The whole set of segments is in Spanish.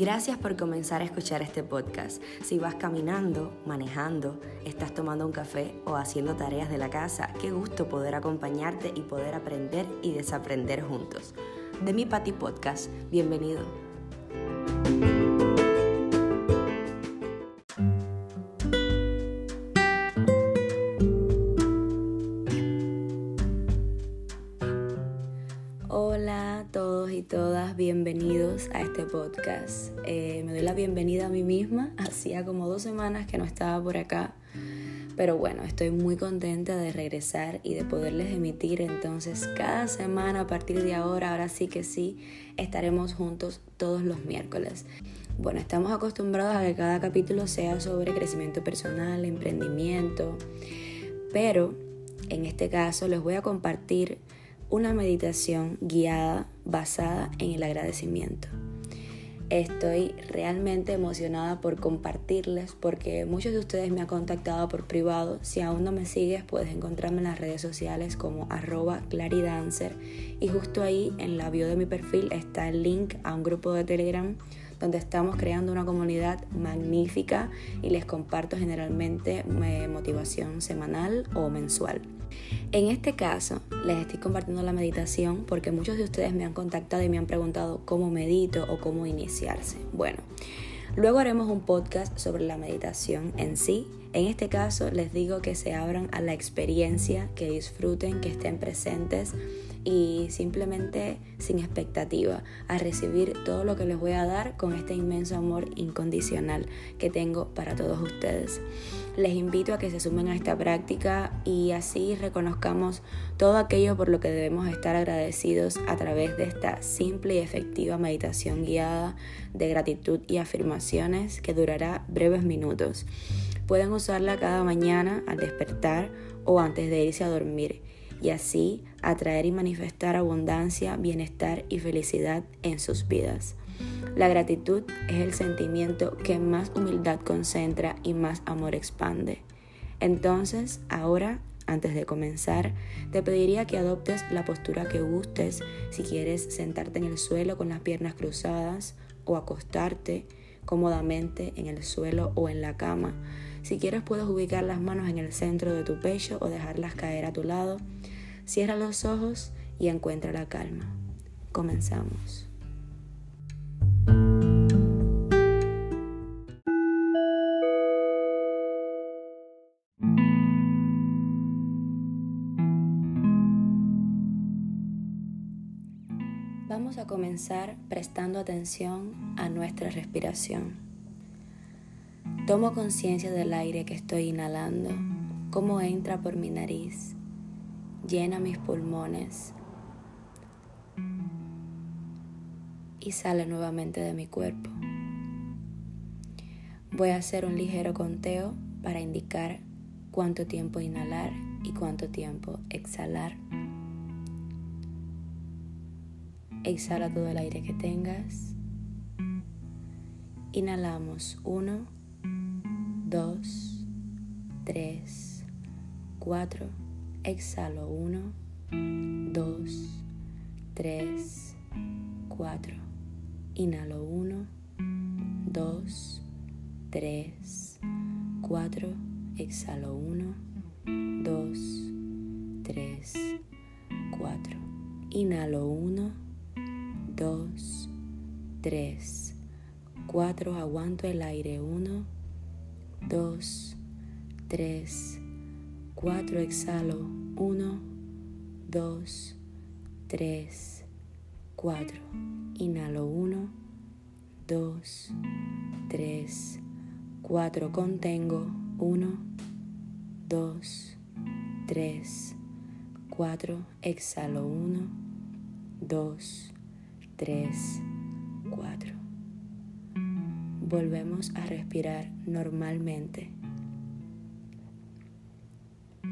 Gracias por comenzar a escuchar este podcast. Si vas caminando, manejando, estás tomando un café o haciendo tareas de la casa, qué gusto poder acompañarte y poder aprender y desaprender juntos. De mi Pati Podcast, bienvenido. Hola a todos y todas, bienvenidos a este podcast. Eh, me doy la bienvenida a mí misma, hacía como dos semanas que no estaba por acá, pero bueno, estoy muy contenta de regresar y de poderles emitir entonces cada semana a partir de ahora, ahora sí que sí, estaremos juntos todos los miércoles. Bueno, estamos acostumbrados a que cada capítulo sea sobre crecimiento personal, emprendimiento, pero en este caso les voy a compartir una meditación guiada basada en el agradecimiento. Estoy realmente emocionada por compartirles porque muchos de ustedes me han contactado por privado. Si aún no me sigues, puedes encontrarme en las redes sociales como arroba claridancer y justo ahí en la bio de mi perfil está el link a un grupo de Telegram donde estamos creando una comunidad magnífica y les comparto generalmente eh, motivación semanal o mensual. En este caso, les estoy compartiendo la meditación porque muchos de ustedes me han contactado y me han preguntado cómo medito o cómo iniciarse. Bueno, luego haremos un podcast sobre la meditación en sí. En este caso, les digo que se abran a la experiencia, que disfruten, que estén presentes y simplemente sin expectativa a recibir todo lo que les voy a dar con este inmenso amor incondicional que tengo para todos ustedes. Les invito a que se sumen a esta práctica y así reconozcamos todo aquello por lo que debemos estar agradecidos a través de esta simple y efectiva meditación guiada de gratitud y afirmaciones que durará breves minutos. Pueden usarla cada mañana al despertar o antes de irse a dormir y así atraer y manifestar abundancia, bienestar y felicidad en sus vidas. La gratitud es el sentimiento que más humildad concentra y más amor expande. Entonces, ahora, antes de comenzar, te pediría que adoptes la postura que gustes, si quieres sentarte en el suelo con las piernas cruzadas o acostarte cómodamente en el suelo o en la cama. Si quieres puedes ubicar las manos en el centro de tu pecho o dejarlas caer a tu lado. Cierra los ojos y encuentra la calma. Comenzamos. Vamos a comenzar prestando atención a nuestra respiración. Tomo conciencia del aire que estoy inhalando, cómo entra por mi nariz llena mis pulmones y sale nuevamente de mi cuerpo. Voy a hacer un ligero conteo para indicar cuánto tiempo inhalar y cuánto tiempo exhalar. Exhala todo el aire que tengas. Inhalamos 1, 2, 3, 4 Exhalo 1, 2, 3, 4. Inhalo 1, 2, 3, 4. Exhalo 1, 2, 3, 4. Inhalo 1, 2, 3, 4. Aguanto el aire 1, 2, 3, 4, exhalo. 1, 2, 3, 4. Inhalo 1, 2, 3, 4. Contengo. 1, 2, 3, 4. Exhalo 1, 2, 3, 4. Volvemos a respirar normalmente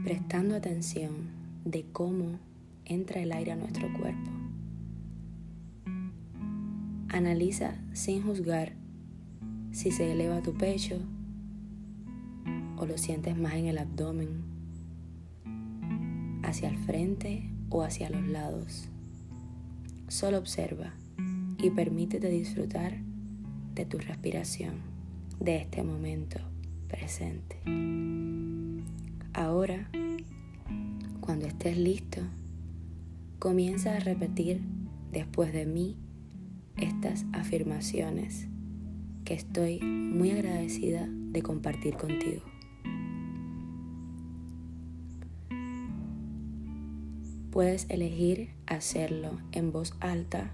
prestando atención de cómo entra el aire a nuestro cuerpo. Analiza sin juzgar si se eleva tu pecho o lo sientes más en el abdomen, hacia el frente o hacia los lados. Solo observa y permítete disfrutar de tu respiración, de este momento presente. Ahora, cuando estés listo, comienza a repetir después de mí estas afirmaciones que estoy muy agradecida de compartir contigo. Puedes elegir hacerlo en voz alta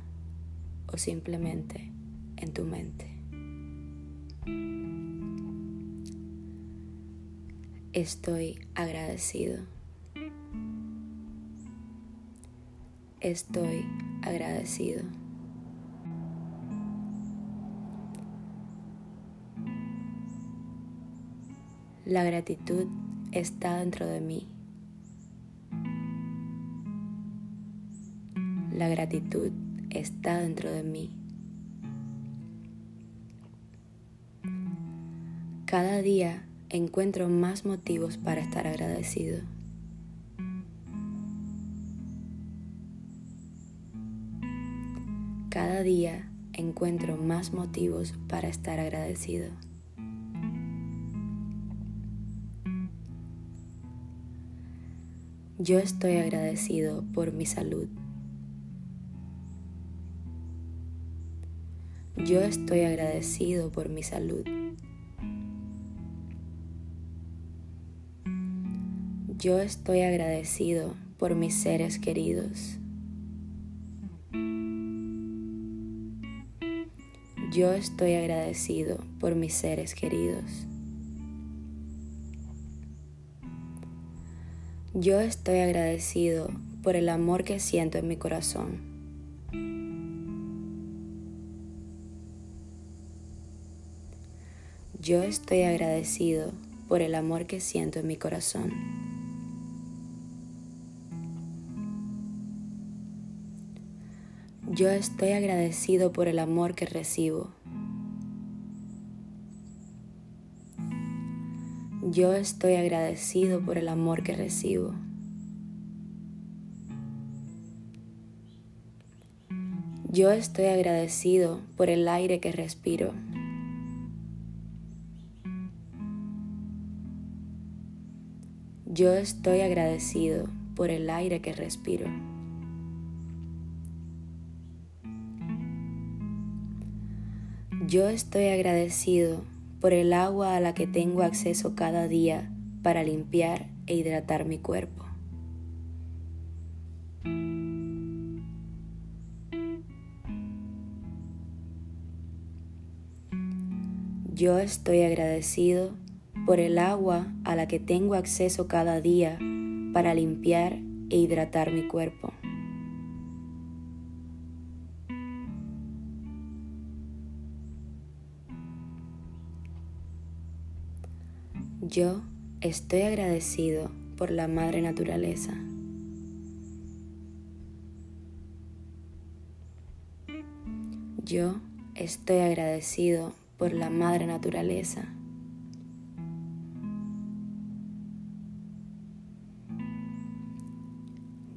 o simplemente en tu mente. Estoy agradecido. Estoy agradecido. La gratitud está dentro de mí. La gratitud está dentro de mí. Cada día encuentro más motivos para estar agradecido. Cada día encuentro más motivos para estar agradecido. Yo estoy agradecido por mi salud. Yo estoy agradecido por mi salud. Yo estoy agradecido por mis seres queridos. Yo estoy agradecido por mis seres queridos. Yo estoy agradecido por el amor que siento en mi corazón. Yo estoy agradecido por el amor que siento en mi corazón. Yo estoy agradecido por el amor que recibo. Yo estoy agradecido por el amor que recibo. Yo estoy agradecido por el aire que respiro. Yo estoy agradecido por el aire que respiro. Yo estoy agradecido por el agua a la que tengo acceso cada día para limpiar e hidratar mi cuerpo. Yo estoy agradecido por el agua a la que tengo acceso cada día para limpiar e hidratar mi cuerpo. Yo estoy agradecido por la madre naturaleza. Yo estoy agradecido por la madre naturaleza.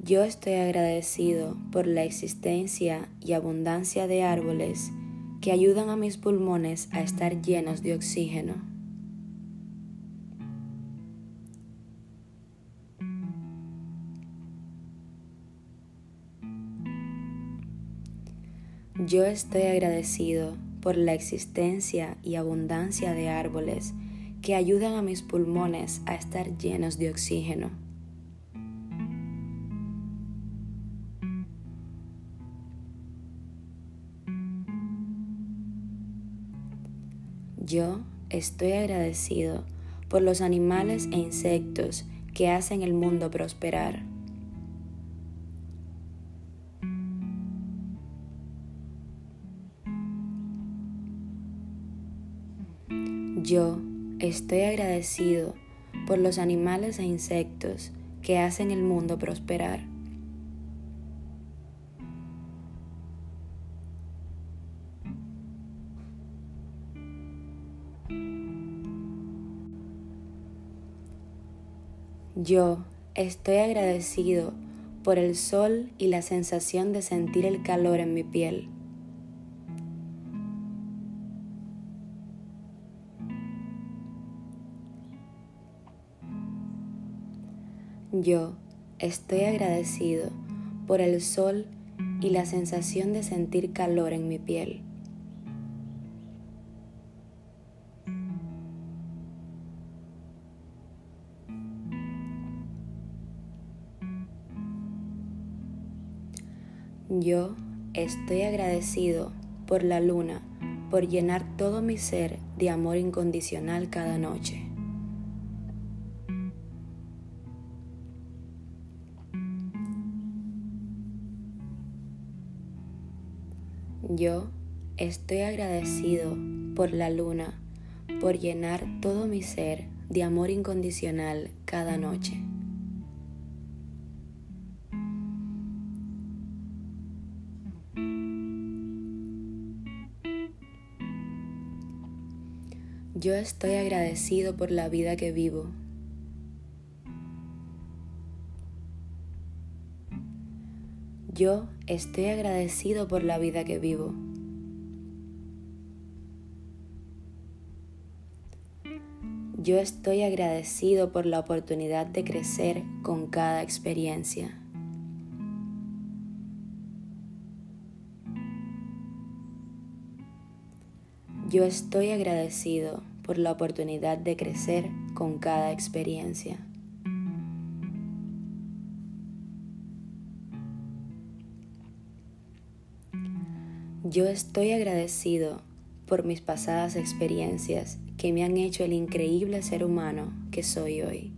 Yo estoy agradecido por la existencia y abundancia de árboles que ayudan a mis pulmones a estar llenos de oxígeno. Yo estoy agradecido por la existencia y abundancia de árboles que ayudan a mis pulmones a estar llenos de oxígeno. Yo estoy agradecido por los animales e insectos que hacen el mundo prosperar. Yo estoy agradecido por los animales e insectos que hacen el mundo prosperar. Yo estoy agradecido por el sol y la sensación de sentir el calor en mi piel. Yo estoy agradecido por el sol y la sensación de sentir calor en mi piel. Yo estoy agradecido por la luna, por llenar todo mi ser de amor incondicional cada noche. Yo estoy agradecido por la luna, por llenar todo mi ser de amor incondicional cada noche. Yo estoy agradecido por la vida que vivo. Yo estoy agradecido por la vida que vivo. Yo estoy agradecido por la oportunidad de crecer con cada experiencia. Yo estoy agradecido por la oportunidad de crecer con cada experiencia. Yo estoy agradecido por mis pasadas experiencias que me han hecho el increíble ser humano que soy hoy.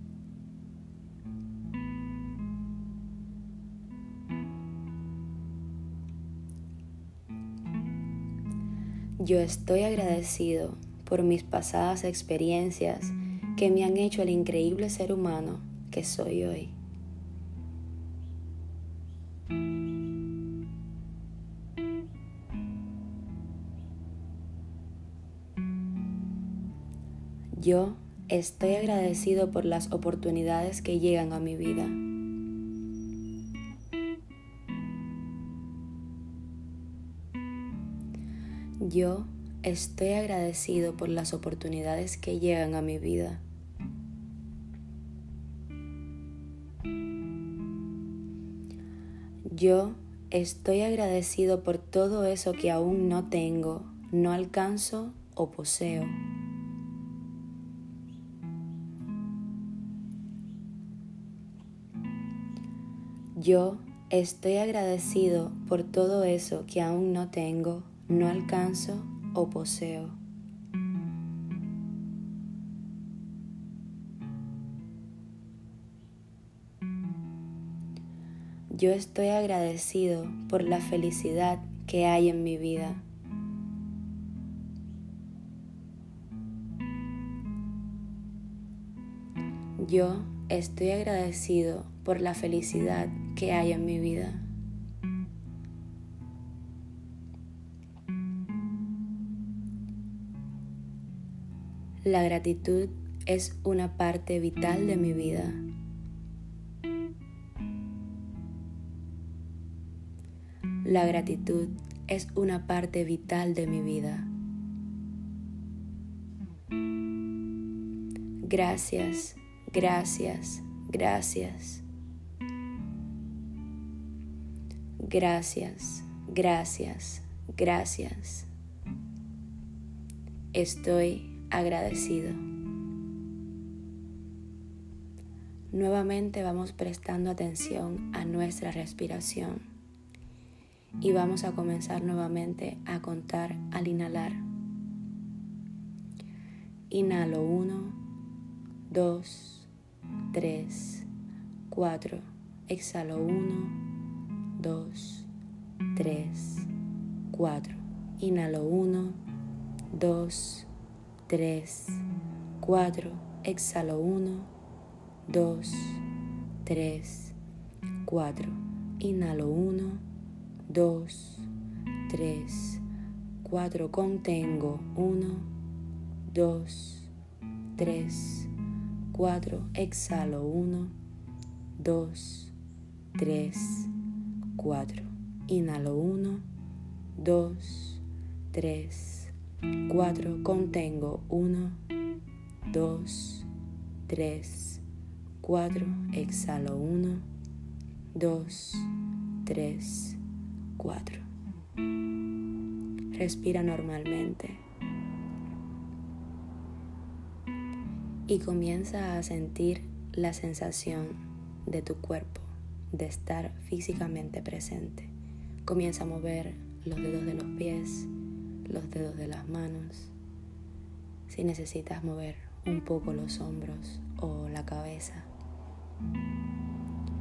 Yo estoy agradecido por mis pasadas experiencias que me han hecho el increíble ser humano que soy hoy. Yo estoy agradecido por las oportunidades que llegan a mi vida. Yo estoy agradecido por las oportunidades que llegan a mi vida. Yo estoy agradecido por todo eso que aún no tengo, no alcanzo o poseo. Yo estoy agradecido por todo eso que aún no tengo, no alcanzo o poseo. Yo estoy agradecido por la felicidad que hay en mi vida. Yo estoy agradecido por la felicidad que hay en mi vida. La gratitud es una parte vital de mi vida. La gratitud es una parte vital de mi vida. Gracias, gracias, gracias. Gracias, gracias, gracias. Estoy agradecido. Nuevamente vamos prestando atención a nuestra respiración y vamos a comenzar nuevamente a contar al inhalar. Inhalo 1, 2, 3, 4. Exhalo 1, 2, 3, 4. Inhalo 1, 2, 3, 4, exhalo 1, 2, 3, 4, inhalo 1, 2, 3, 4, contengo 1, 2, 3, 4, exhalo 1, 2, 3, 4, inhalo 1, 2, 3, 4, contengo 1, 2, 3, 4, exhalo 1, 2, 3, 4. Respira normalmente. Y comienza a sentir la sensación de tu cuerpo de estar físicamente presente. Comienza a mover los dedos de los pies, los dedos de las manos. Si necesitas mover un poco los hombros o la cabeza.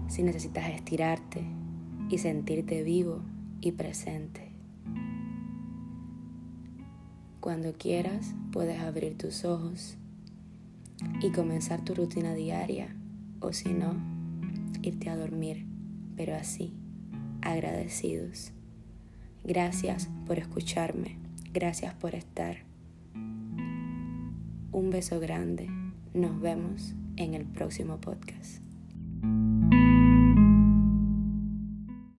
Si necesitas estirarte y sentirte vivo y presente. Cuando quieras puedes abrir tus ojos y comenzar tu rutina diaria o si no, a dormir, pero así, agradecidos. Gracias por escucharme, gracias por estar. Un beso grande, nos vemos en el próximo podcast.